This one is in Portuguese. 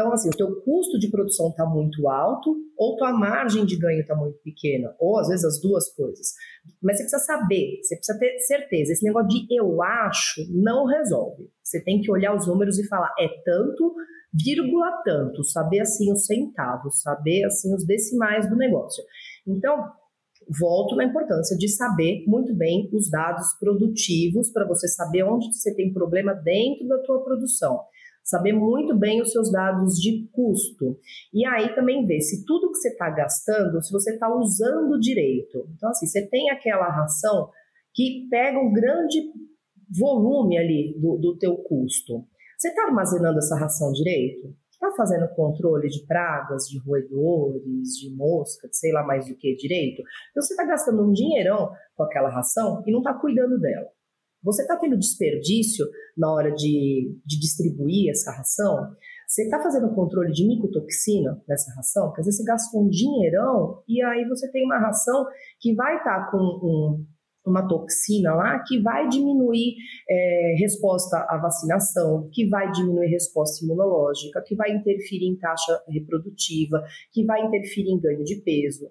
Então, assim, o teu custo de produção está muito alto ou tua margem de ganho está muito pequena, ou às vezes as duas coisas. Mas você precisa saber, você precisa ter certeza. Esse negócio de eu acho não resolve. Você tem que olhar os números e falar, é tanto, vírgula tanto, saber assim os centavos, saber assim os decimais do negócio. Então, volto na importância de saber muito bem os dados produtivos para você saber onde você tem problema dentro da tua produção saber muito bem os seus dados de custo. E aí também ver se tudo que você está gastando, se você está usando direito. Então, assim, você tem aquela ração que pega um grande volume ali do, do teu custo. Você está armazenando essa ração direito? Está fazendo controle de pragas, de roedores, de mosca, sei lá mais do que direito? Então você está gastando um dinheirão com aquela ração e não está cuidando dela. Você está tendo desperdício na hora de, de distribuir essa ração? Você está fazendo controle de micotoxina nessa ração? Porque às vezes você gasta um dinheirão e aí você tem uma ração que vai estar tá com um, uma toxina lá que vai diminuir é, resposta à vacinação, que vai diminuir resposta imunológica, que vai interferir em taxa reprodutiva, que vai interferir em ganho de peso.